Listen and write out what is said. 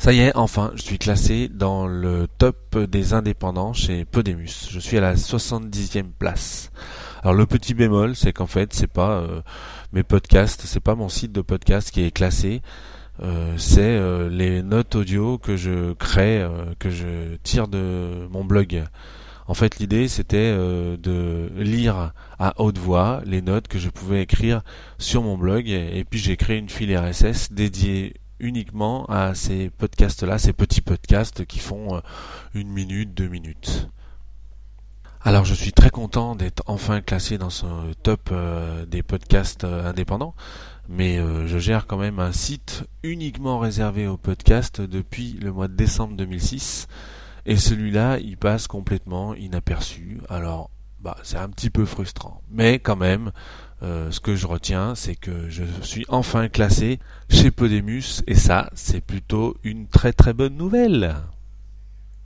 Ça y est, enfin, je suis classé dans le top des indépendants chez Podemus. Je suis à la 70e place. Alors le petit bémol, c'est qu'en fait, c'est pas euh, mes podcasts, c'est pas mon site de podcast qui est classé. Euh, c'est euh, les notes audio que je crée, que je tire de mon blog. En fait, l'idée, c'était de lire à haute voix les notes que je pouvais écrire sur mon blog, et puis j'ai créé une file RSS dédiée uniquement à ces podcasts-là, ces petits podcasts qui font euh, une minute, deux minutes. Alors je suis très content d'être enfin classé dans ce top euh, des podcasts euh, indépendants, mais je gère quand même un site uniquement réservé aux podcasts depuis le mois de décembre 2006, et celui-là il passe complètement inaperçu. Alors bah, c'est un petit peu frustrant. Mais quand même, euh, ce que je retiens, c'est que je suis enfin classé chez Podemus, et ça, c'est plutôt une très très bonne nouvelle.